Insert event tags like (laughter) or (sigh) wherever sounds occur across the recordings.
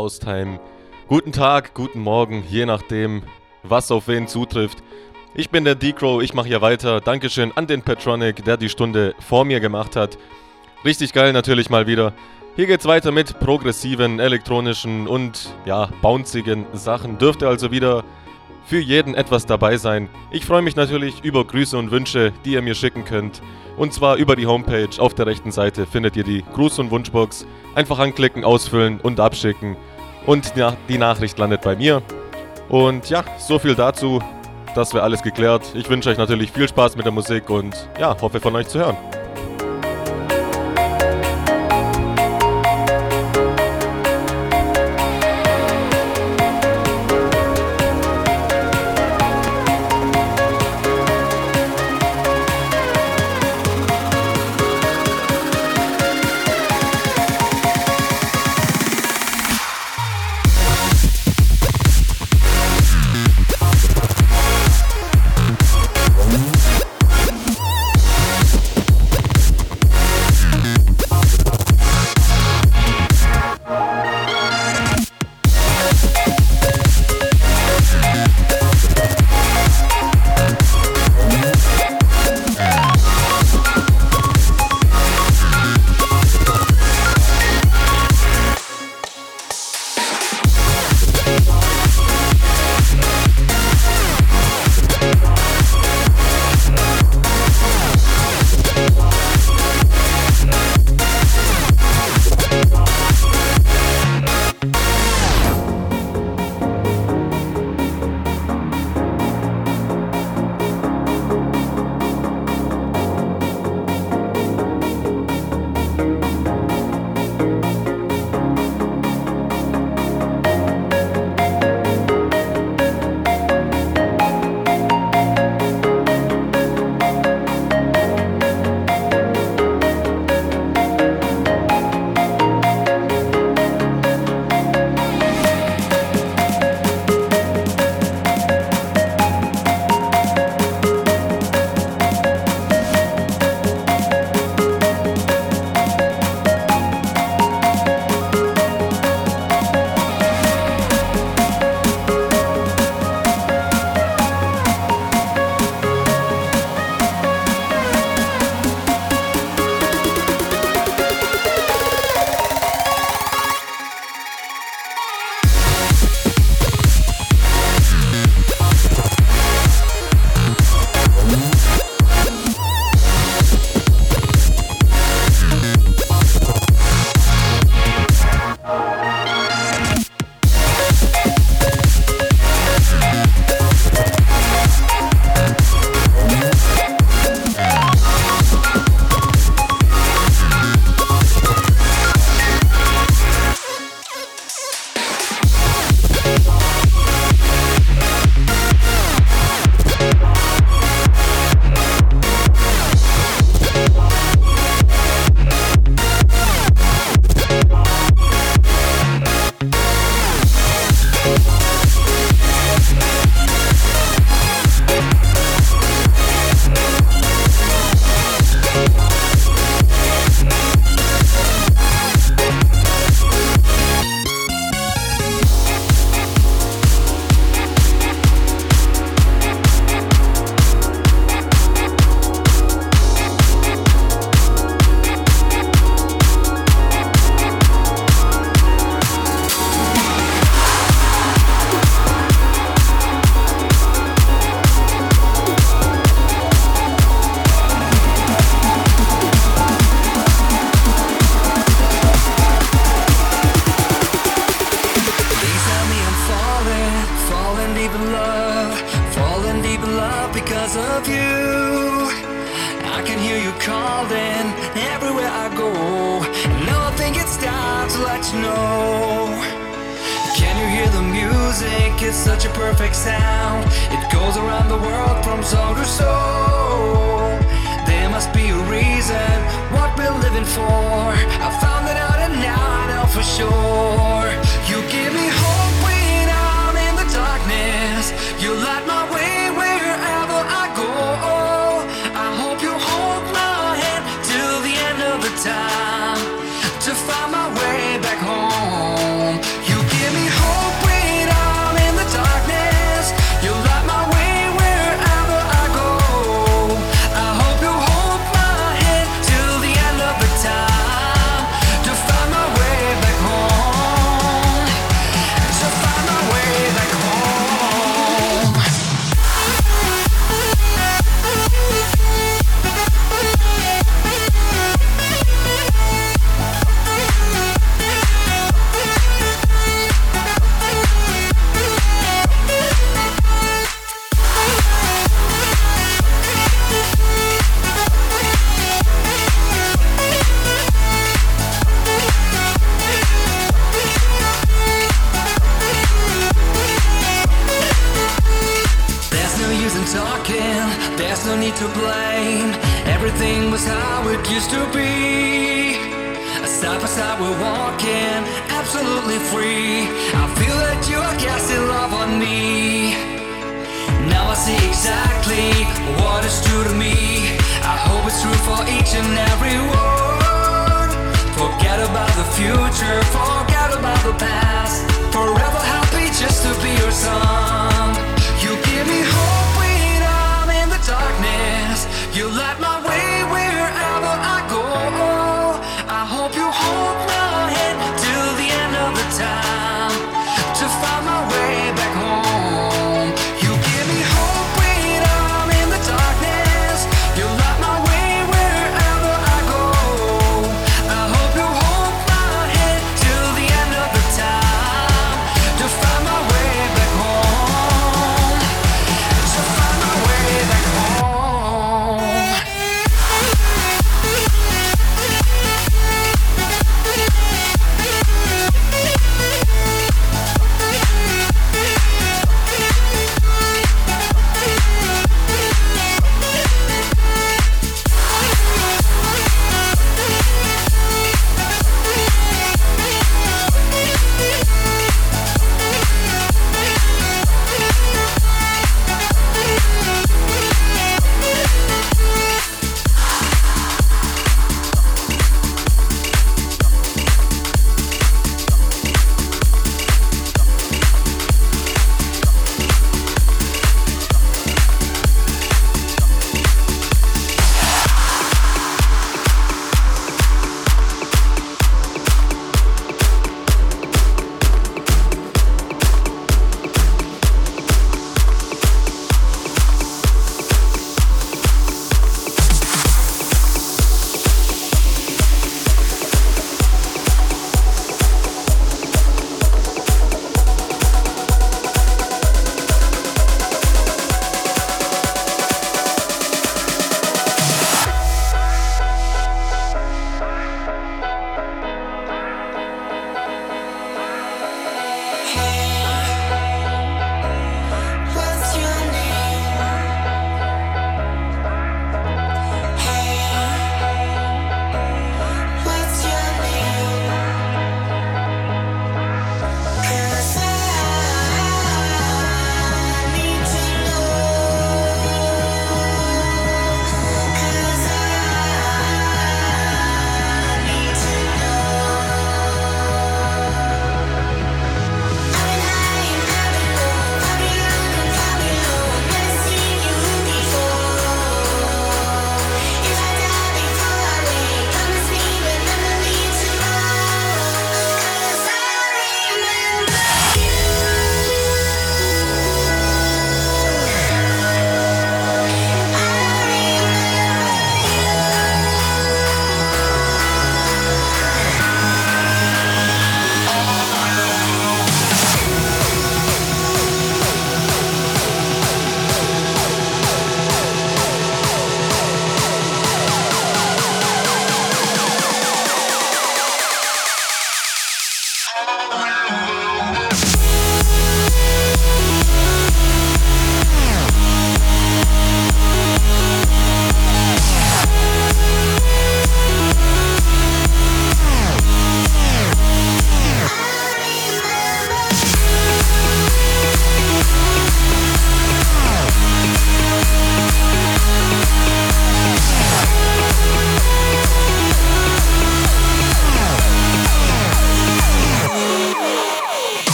Haustime. Guten Tag, guten Morgen, je nachdem, was auf wen zutrifft. Ich bin der D-Crow, ich mache hier weiter. Dankeschön an den Petronic, der die Stunde vor mir gemacht hat. Richtig geil natürlich mal wieder. Hier geht's weiter mit progressiven, elektronischen und ja, bouncigen Sachen. Dürfte also wieder für jeden etwas dabei sein. Ich freue mich natürlich über Grüße und Wünsche, die ihr mir schicken könnt. Und zwar über die Homepage. Auf der rechten Seite findet ihr die Gruß- und Wunschbox. Einfach anklicken, ausfüllen und abschicken. Und die Nachricht landet bei mir. Und ja, so viel dazu. Das wäre alles geklärt. Ich wünsche euch natürlich viel Spaß mit der Musik und ja, hoffe von euch zu hören.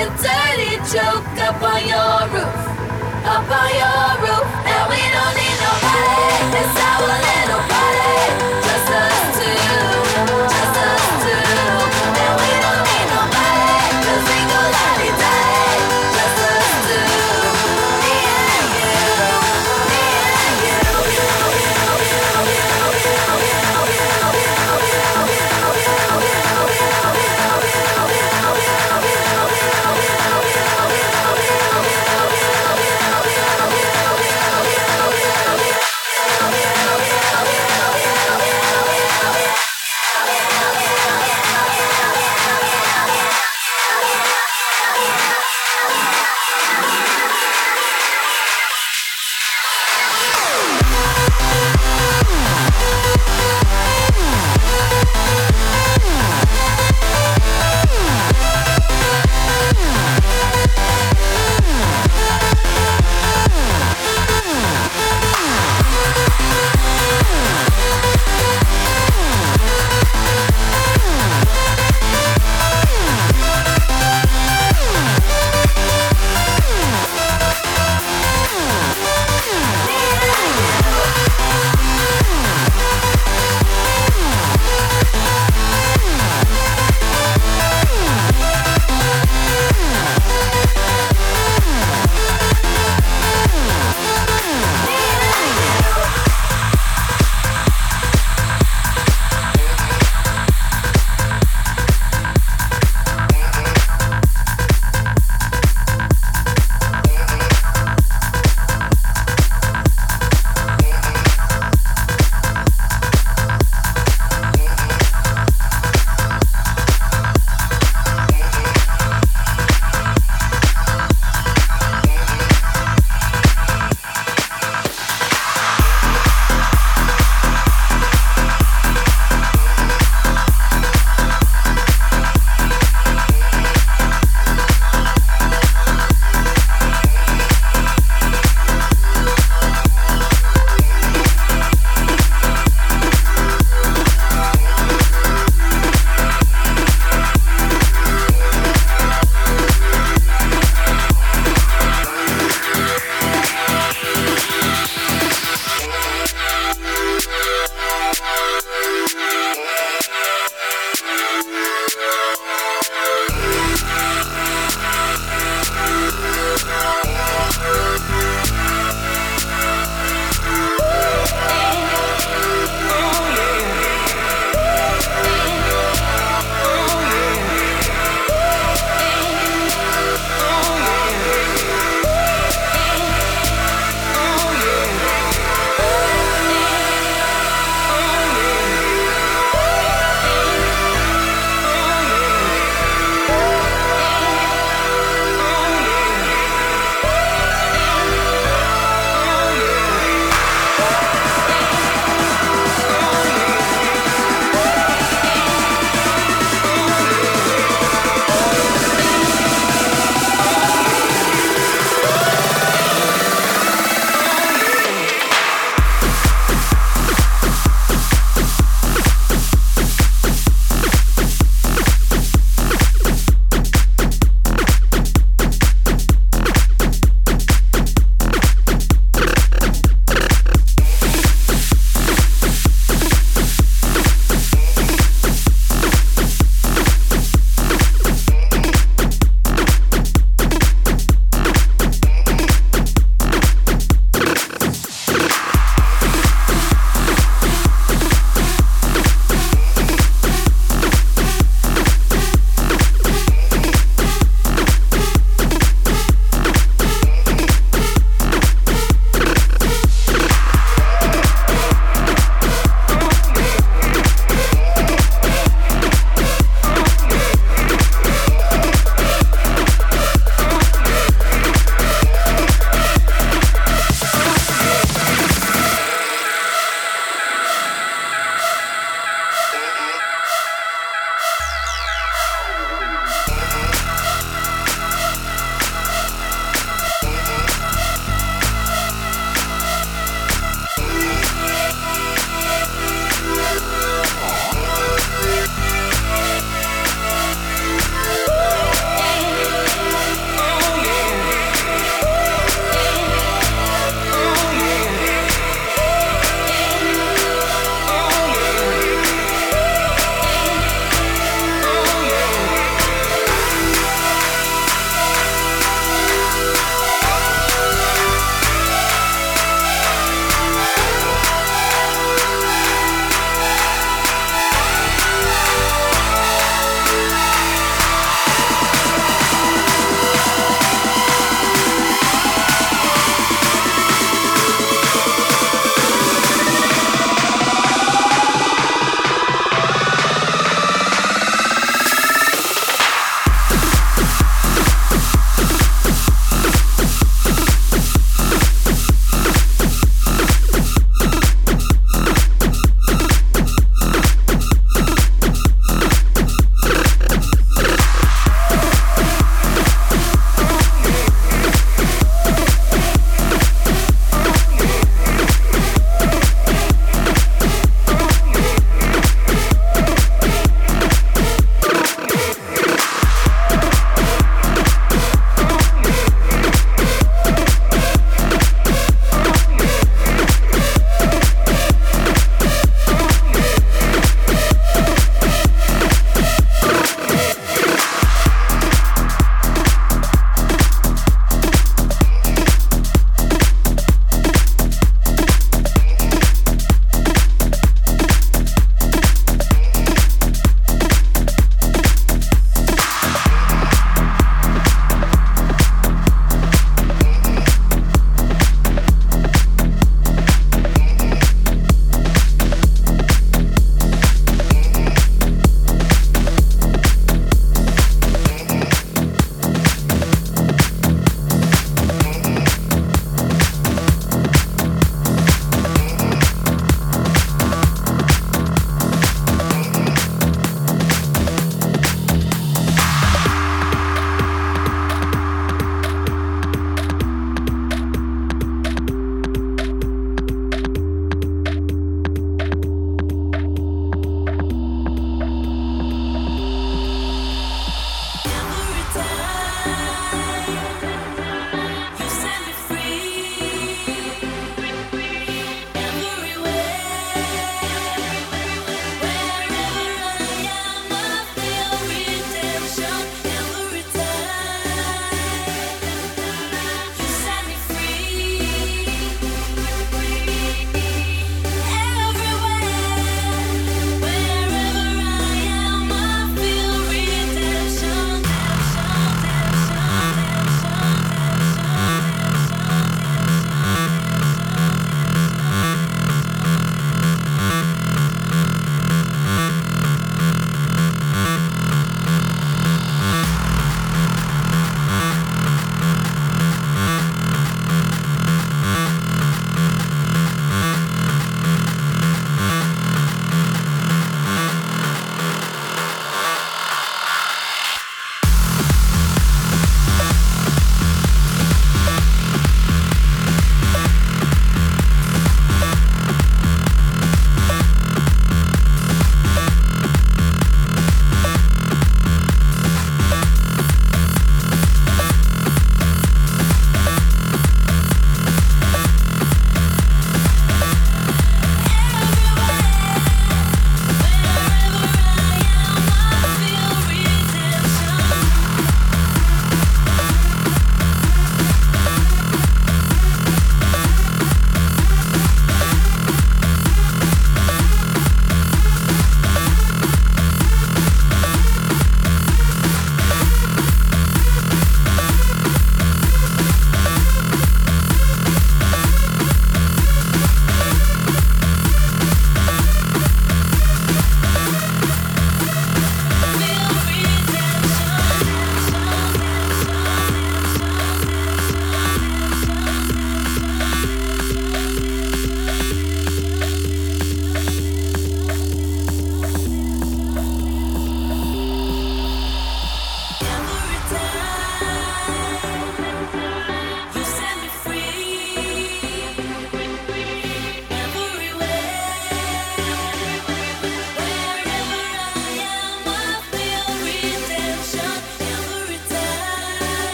a dirty joke up on your roof, up on your roof. And we don't need nobody. It's our little party,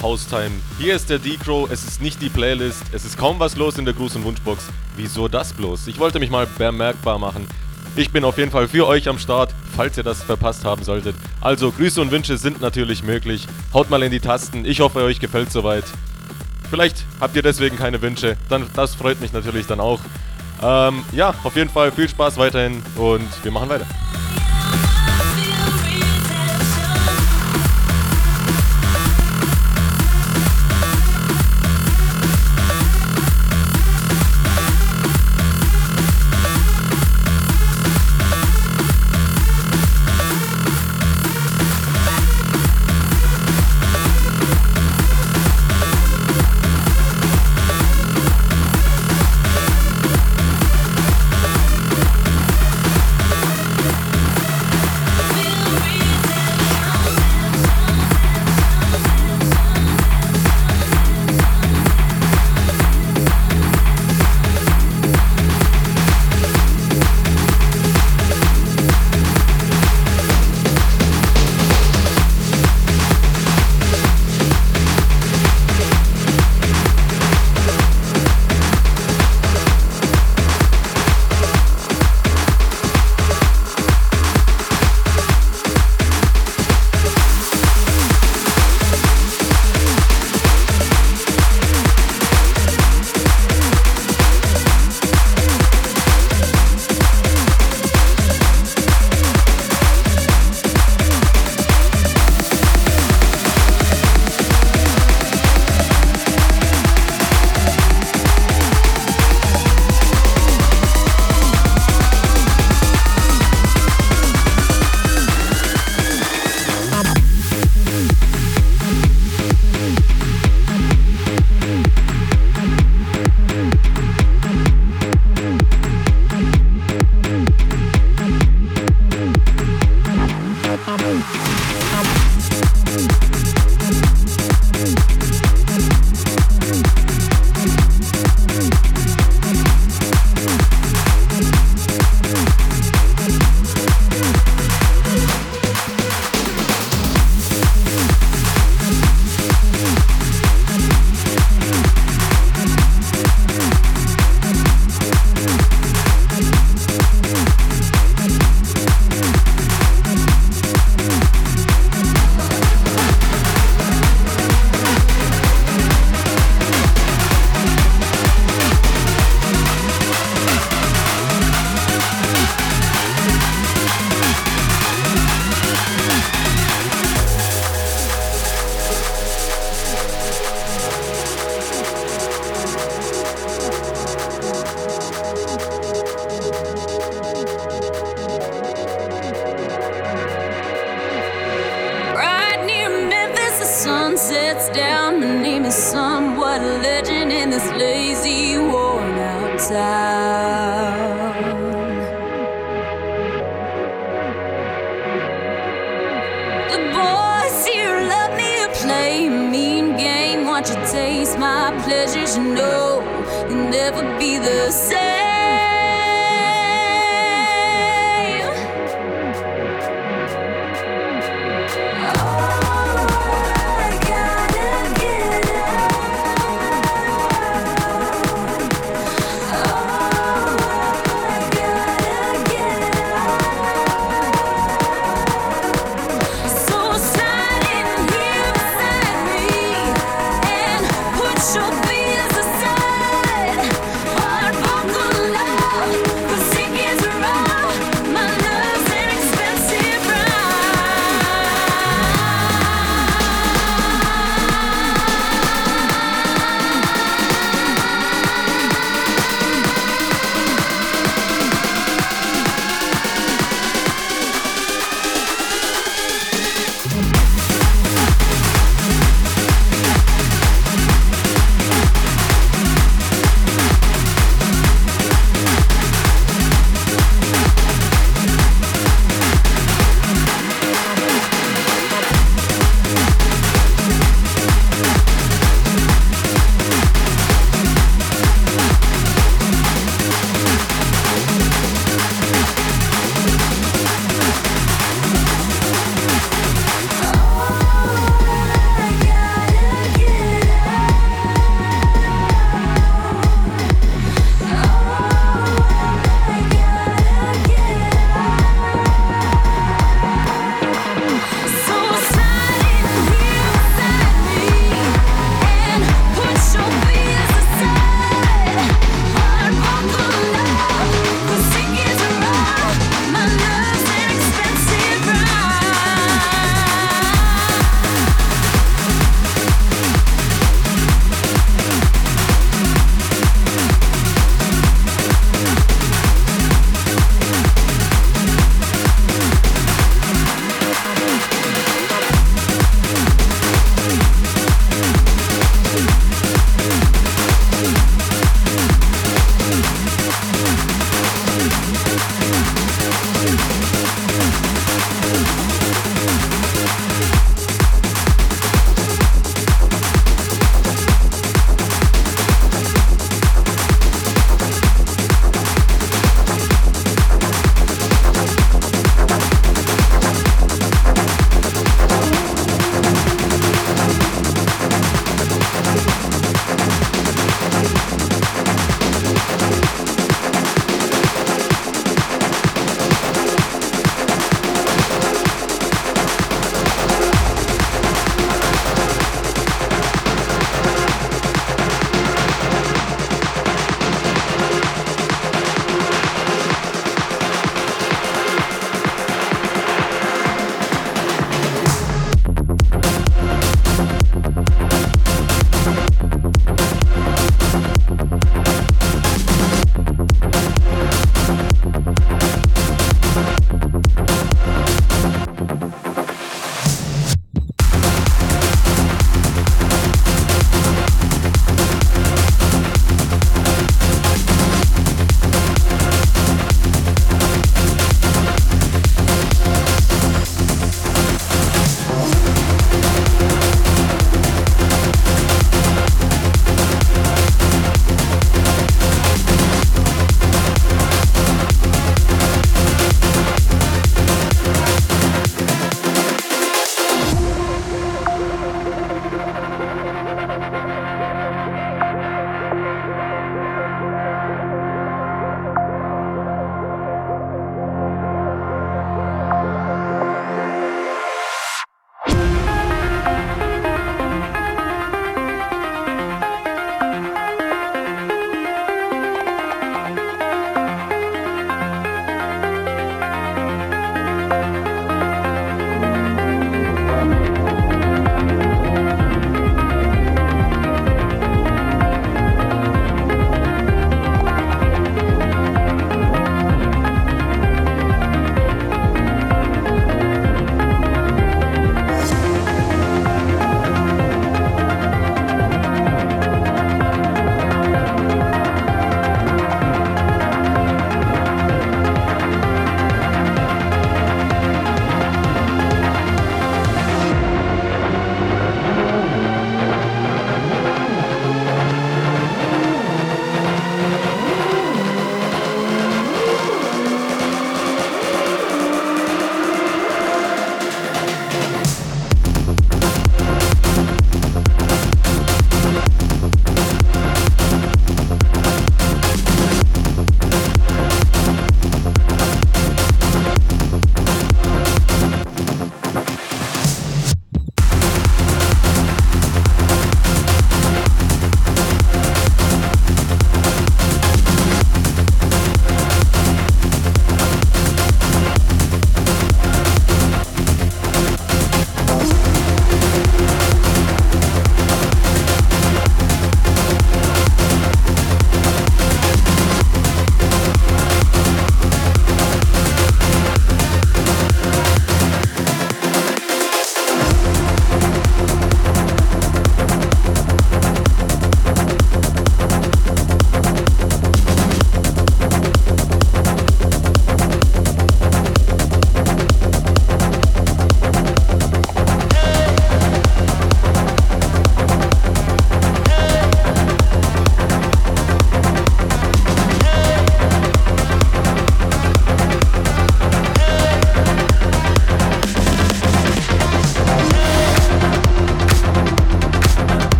Yo, Haustime. Hier ist der D-Crow. Es ist nicht die Playlist. Es ist kaum was los in der Gruß- und Wunschbox. Wieso das bloß? Ich wollte mich mal bemerkbar machen. Ich bin auf jeden Fall für euch am Start, falls ihr das verpasst haben solltet. Also, Grüße und Wünsche sind natürlich möglich. Haut mal in die Tasten. Ich hoffe, euch gefällt soweit. Vielleicht habt ihr deswegen keine Wünsche. Dann, das freut mich natürlich dann auch. Ähm, ja, auf jeden Fall viel Spaß weiterhin und wir machen weiter.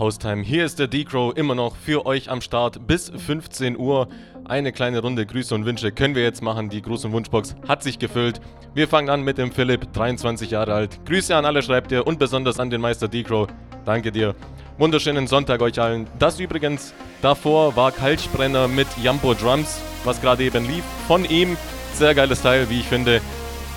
Haustime, hier ist der D-Crow immer noch für euch am Start bis 15 Uhr. Eine kleine Runde Grüße und Wünsche können wir jetzt machen. Die Gruß- und Wunschbox hat sich gefüllt. Wir fangen an mit dem Philipp, 23 Jahre alt. Grüße an alle schreibt ihr und besonders an den Meister D-Crow. Danke dir. Wunderschönen Sonntag euch allen. Das übrigens, davor war Kaltsprenner mit Jampo Drums, was gerade eben lief. Von ihm, sehr geiles Teil, wie ich finde.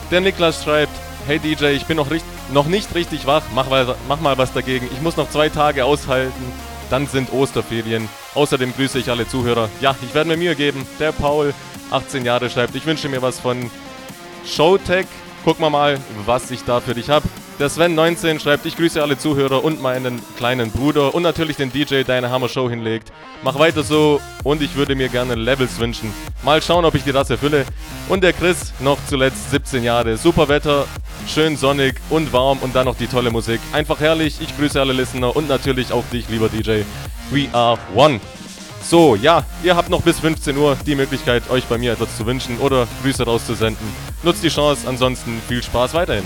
Der Niklas schreibt, hey DJ, ich bin noch, richt noch nicht richtig wach, mach mal, mach mal was dagegen. Ich muss noch zwei Tage aushalten, dann sind Osterferien. Außerdem grüße ich alle Zuhörer. Ja, ich werde mir Mühe geben. Der Paul, 18 Jahre, schreibt, ich wünsche mir was von Showtech. Gucken wir mal, was ich da für dich habe. Der Sven19 schreibt, ich grüße alle Zuhörer und meinen kleinen Bruder und natürlich den DJ, der eine Hammer Show hinlegt. Mach weiter so und ich würde mir gerne Levels wünschen. Mal schauen, ob ich die das erfülle. Und der Chris, noch zuletzt 17 Jahre. Super Wetter, schön sonnig und warm und dann noch die tolle Musik. Einfach herrlich. Ich grüße alle Listener und natürlich auch dich, lieber DJ. We are one. So, ja, ihr habt noch bis 15 Uhr die Möglichkeit, euch bei mir etwas zu wünschen oder Grüße rauszusenden. Nutzt die Chance, ansonsten viel Spaß weiterhin.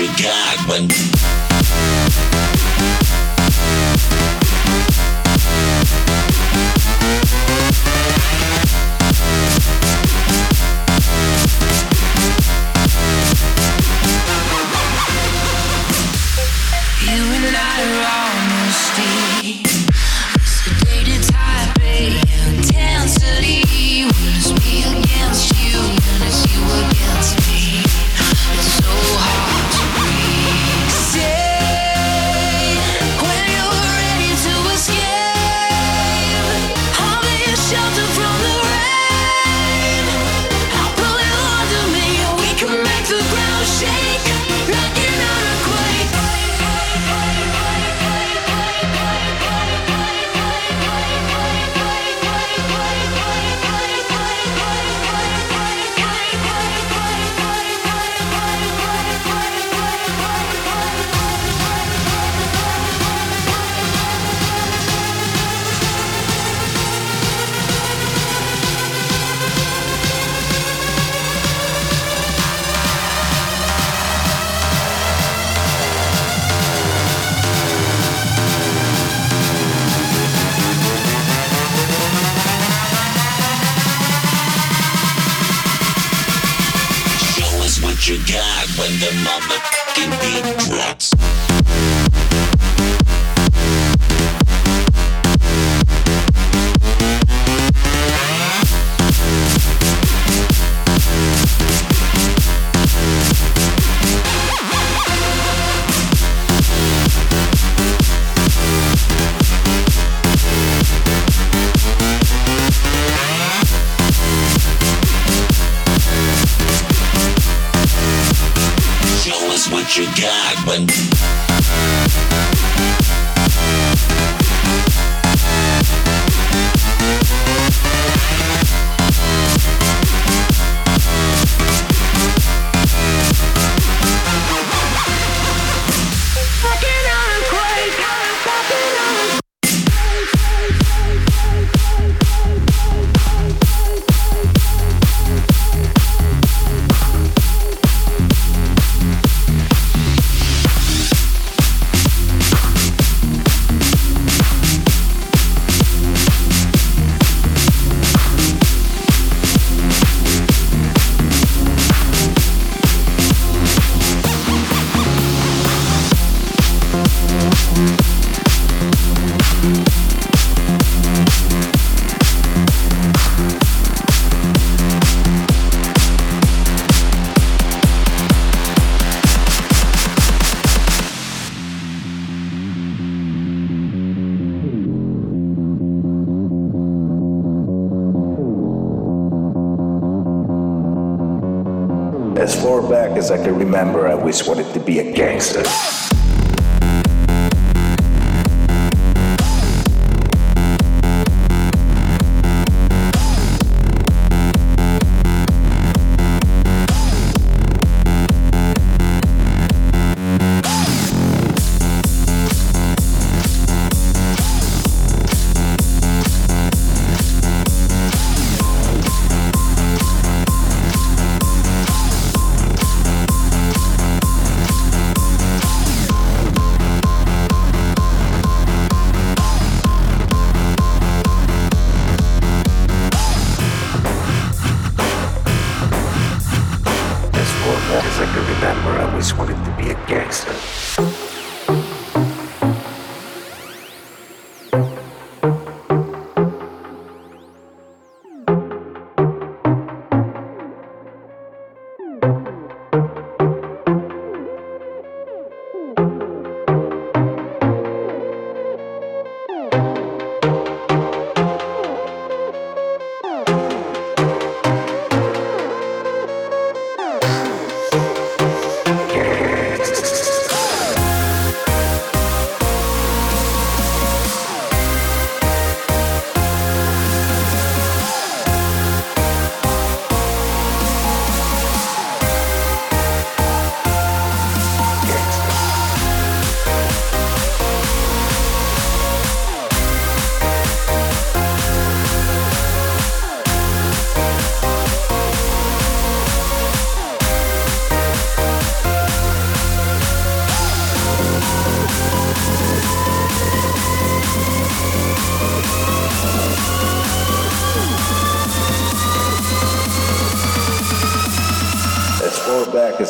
You got when what it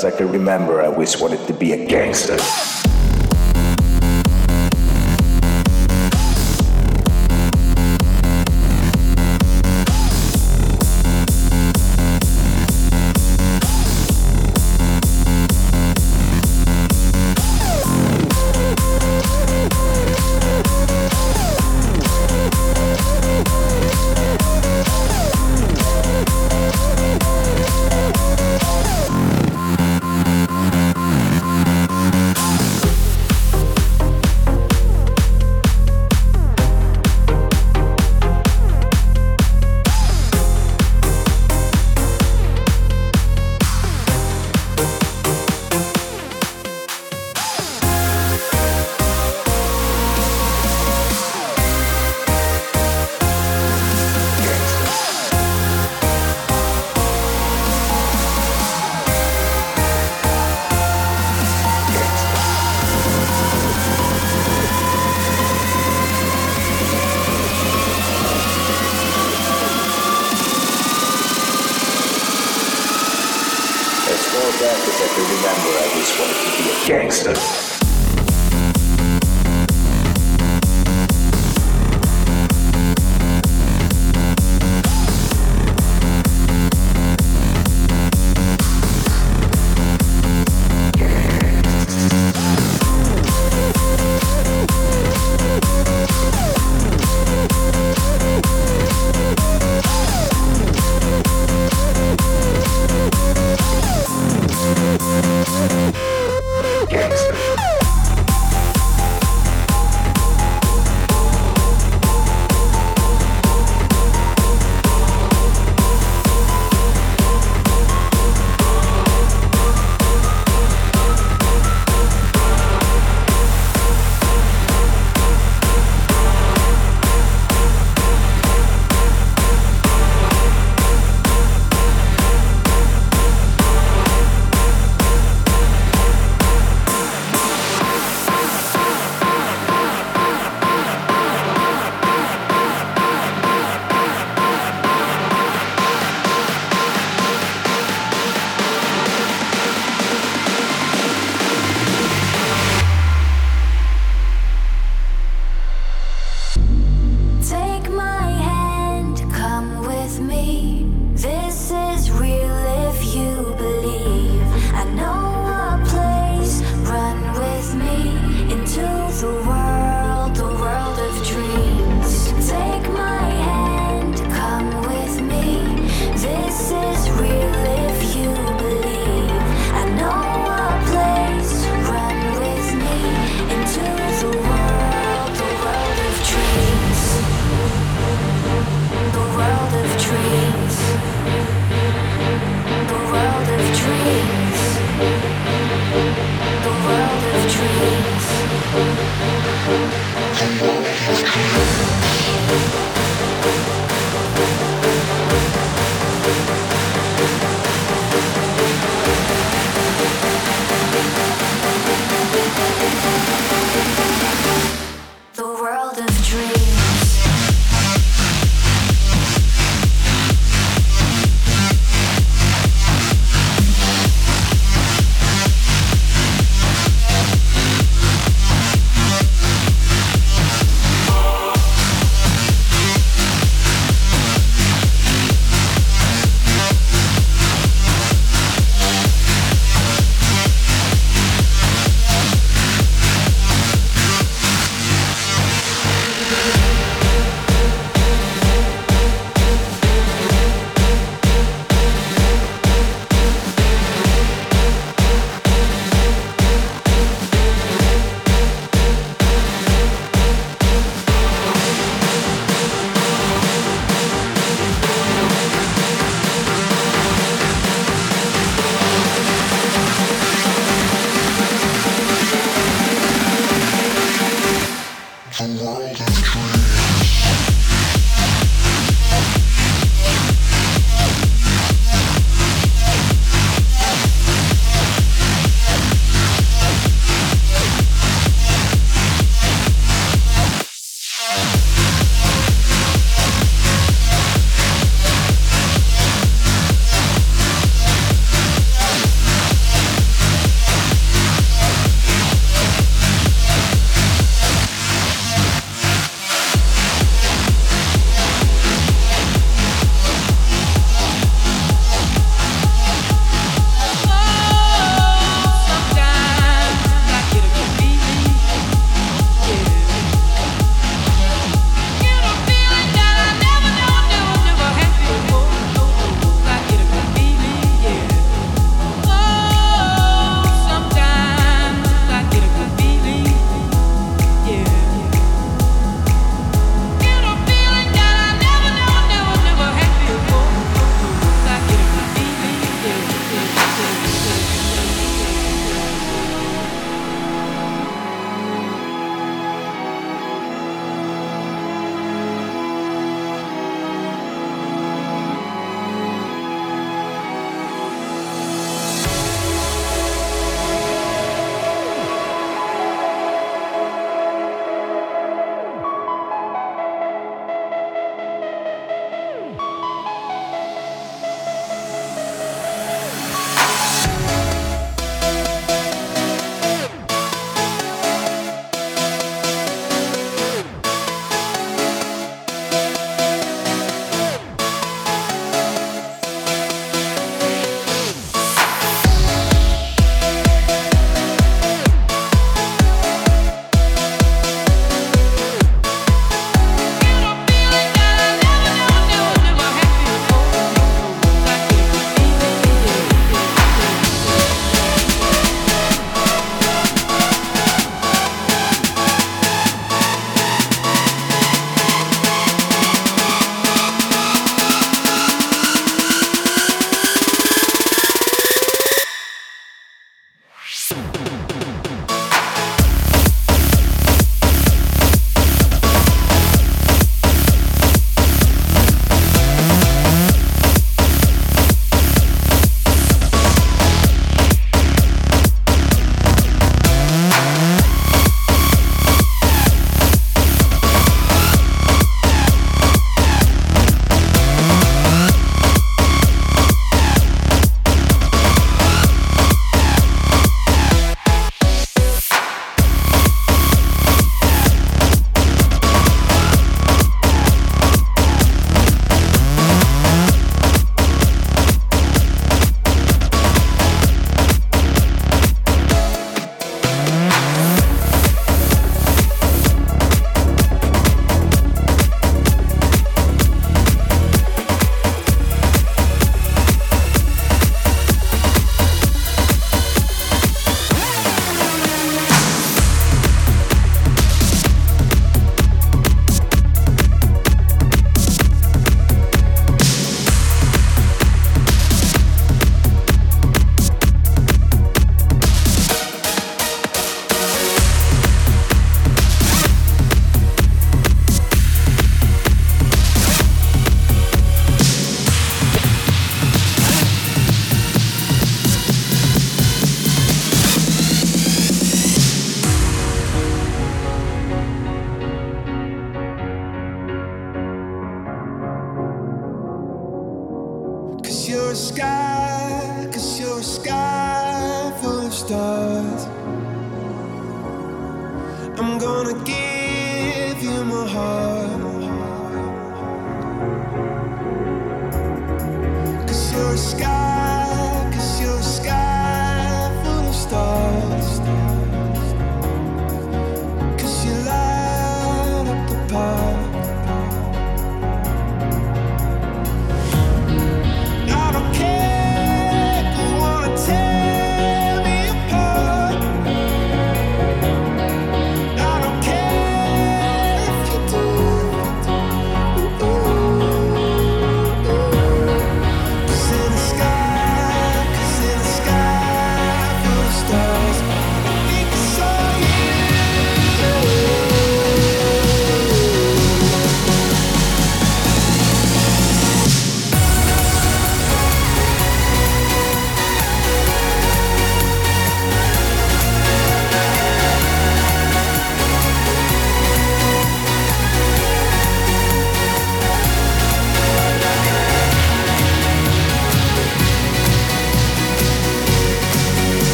as I can remember, I always wanted to be a gangster.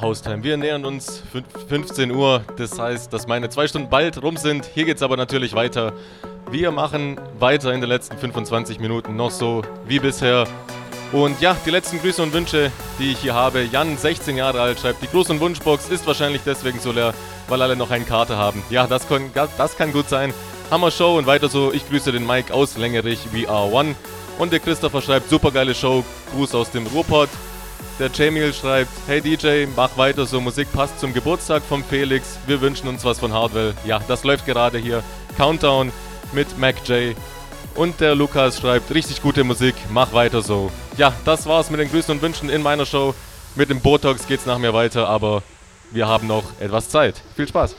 Haustime. Wir nähern uns 15 Uhr. Das heißt, dass meine zwei Stunden bald rum sind. Hier geht es aber natürlich weiter. Wir machen weiter in den letzten 25 Minuten noch so wie bisher. Und ja, die letzten Grüße und Wünsche, die ich hier habe. Jan, 16 Jahre alt, schreibt, die Gruß- und Wunschbox ist wahrscheinlich deswegen so leer, weil alle noch eine Karte haben. Ja, das kann, das kann gut sein. Hammer Show und weiter so. Ich grüße den Mike aus Längerich, VR1. Und der Christopher schreibt, supergeile Show, Gruß aus dem Ruhrpott. Der Jamil schreibt, hey DJ, mach weiter so, Musik passt zum Geburtstag vom Felix. Wir wünschen uns was von Hardwell. Ja, das läuft gerade hier. Countdown mit Mac J. Und der Lukas schreibt, richtig gute Musik, mach weiter so. Ja, das war's mit den Grüßen und Wünschen in meiner Show. Mit dem Botox geht's nach mir weiter, aber wir haben noch etwas Zeit. Viel Spaß.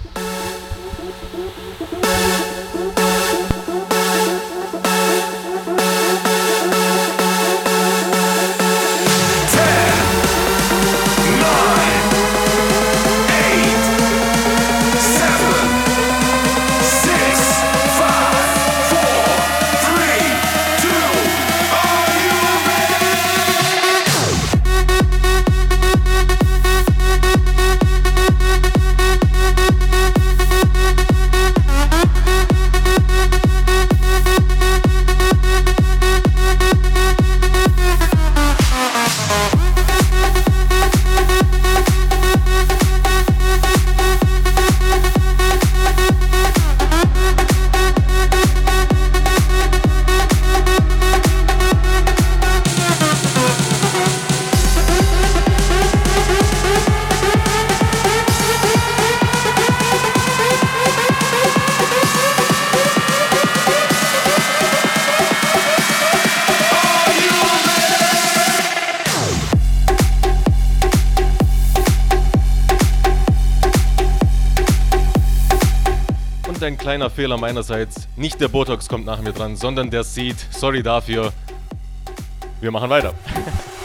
Kleiner Fehler meinerseits. Nicht der Botox kommt nach mir dran, sondern der Seed. Sorry dafür. Wir machen weiter. (laughs)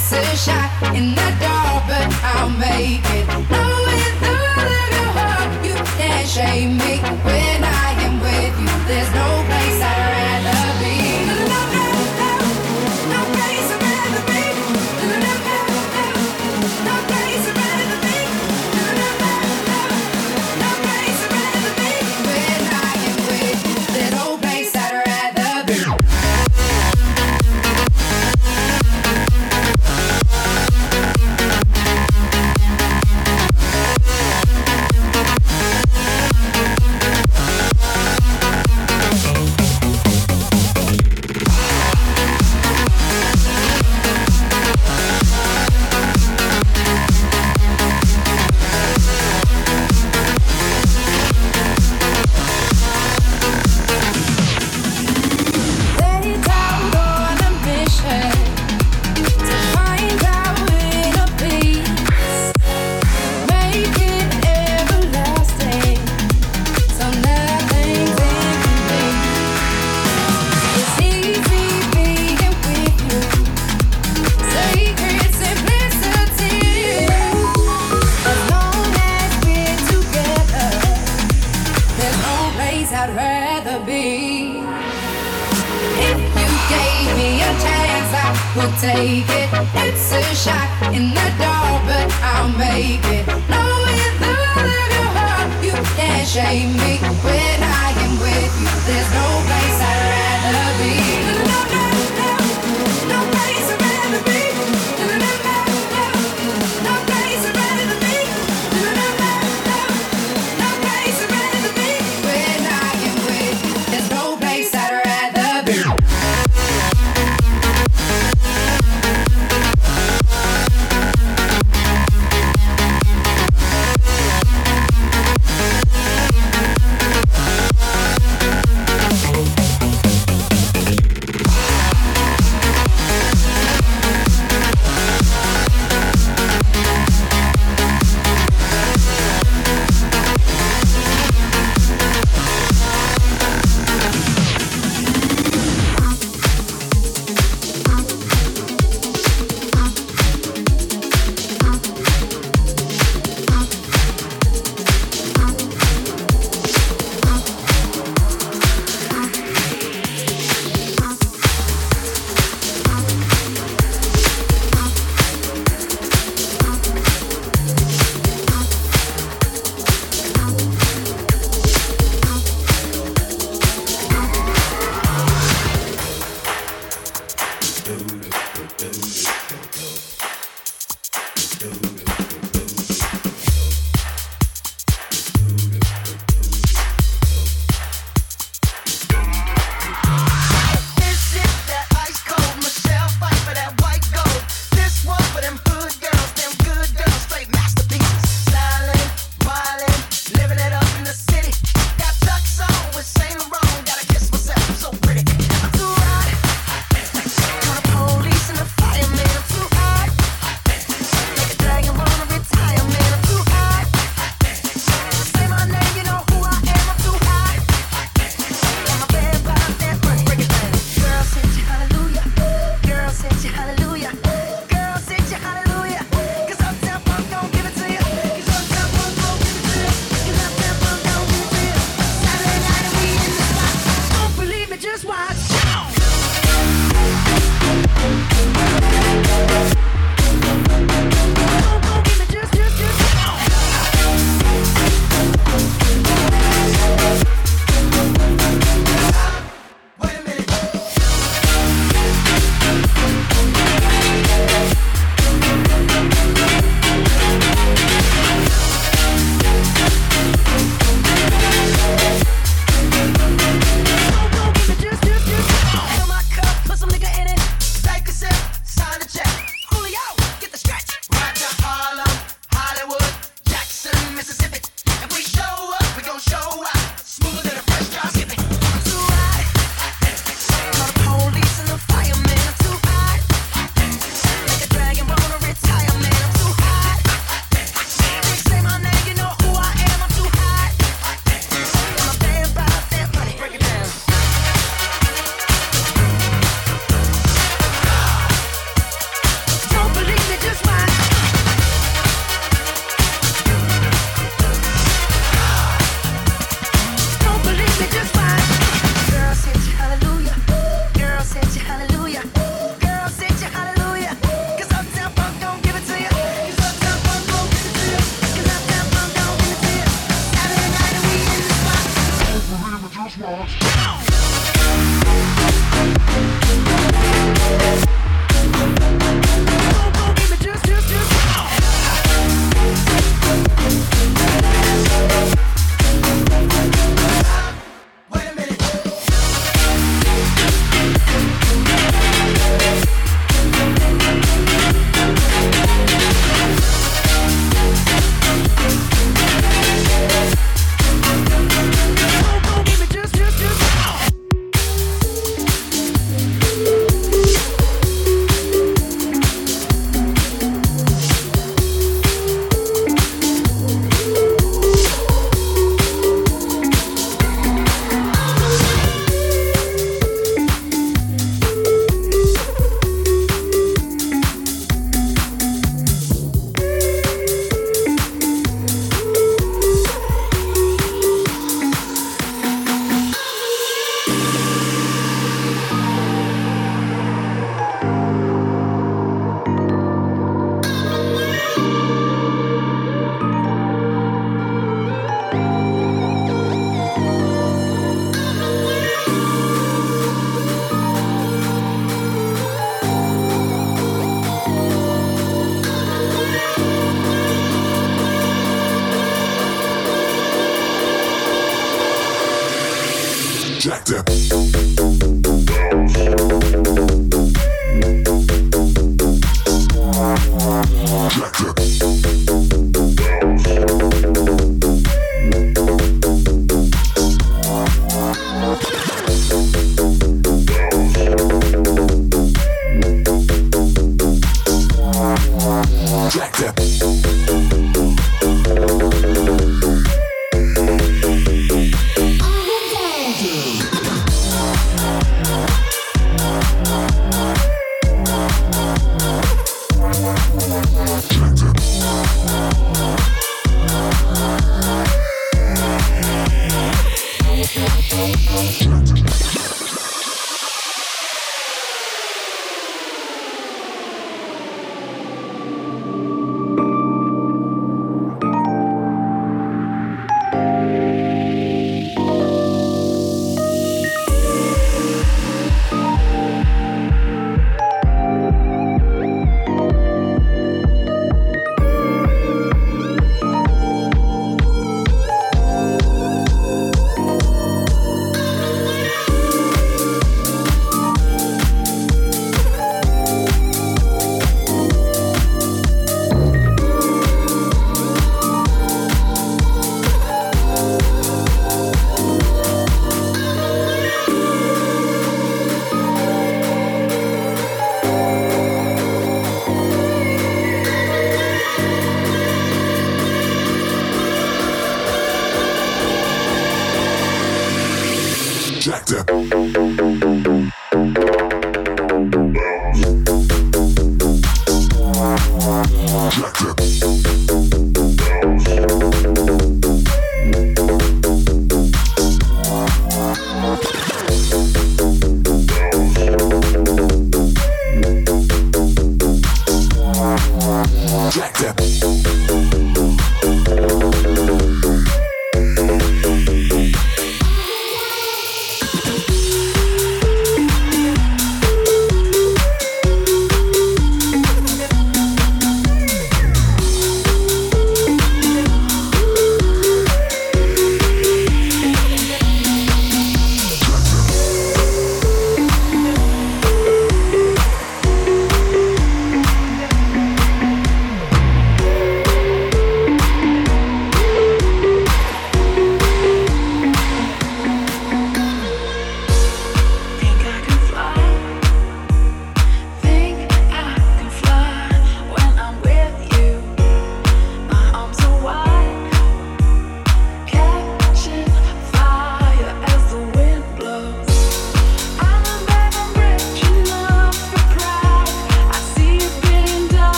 It's a shot in the dark,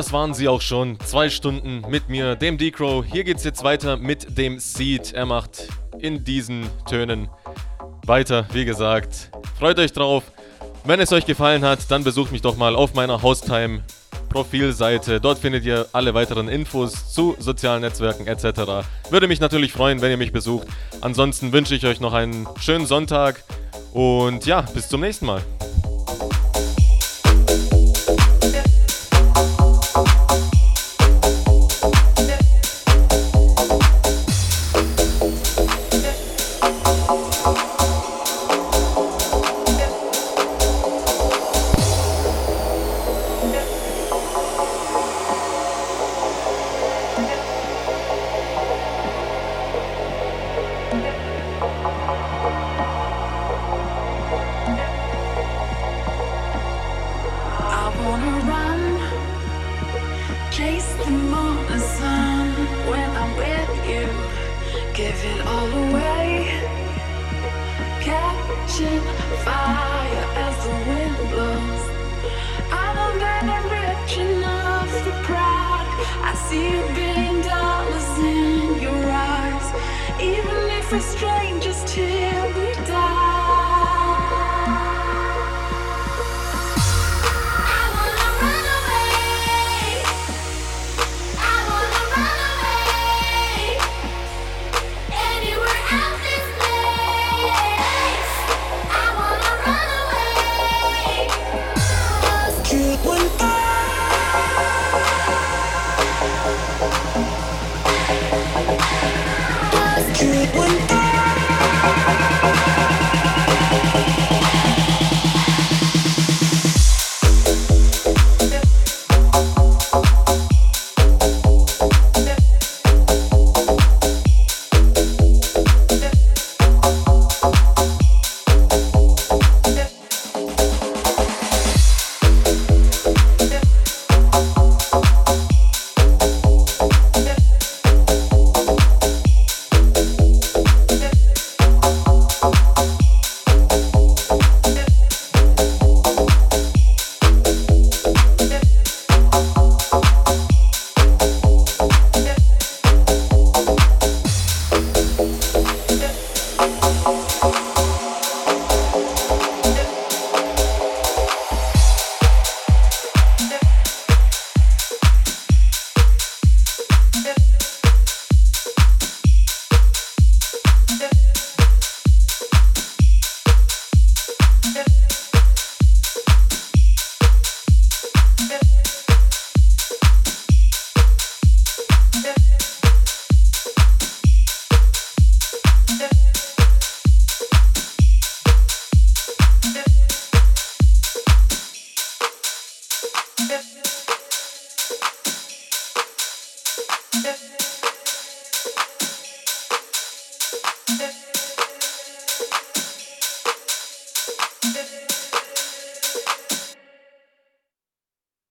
das waren sie auch schon. Zwei Stunden mit mir, dem D-Crow. Hier geht's jetzt weiter mit dem Seed. Er macht in diesen Tönen weiter, wie gesagt. Freut euch drauf. Wenn es euch gefallen hat, dann besucht mich doch mal auf meiner Haustime Profilseite. Dort findet ihr alle weiteren Infos zu sozialen Netzwerken etc. Würde mich natürlich freuen, wenn ihr mich besucht. Ansonsten wünsche ich euch noch einen schönen Sonntag und ja, bis zum nächsten Mal.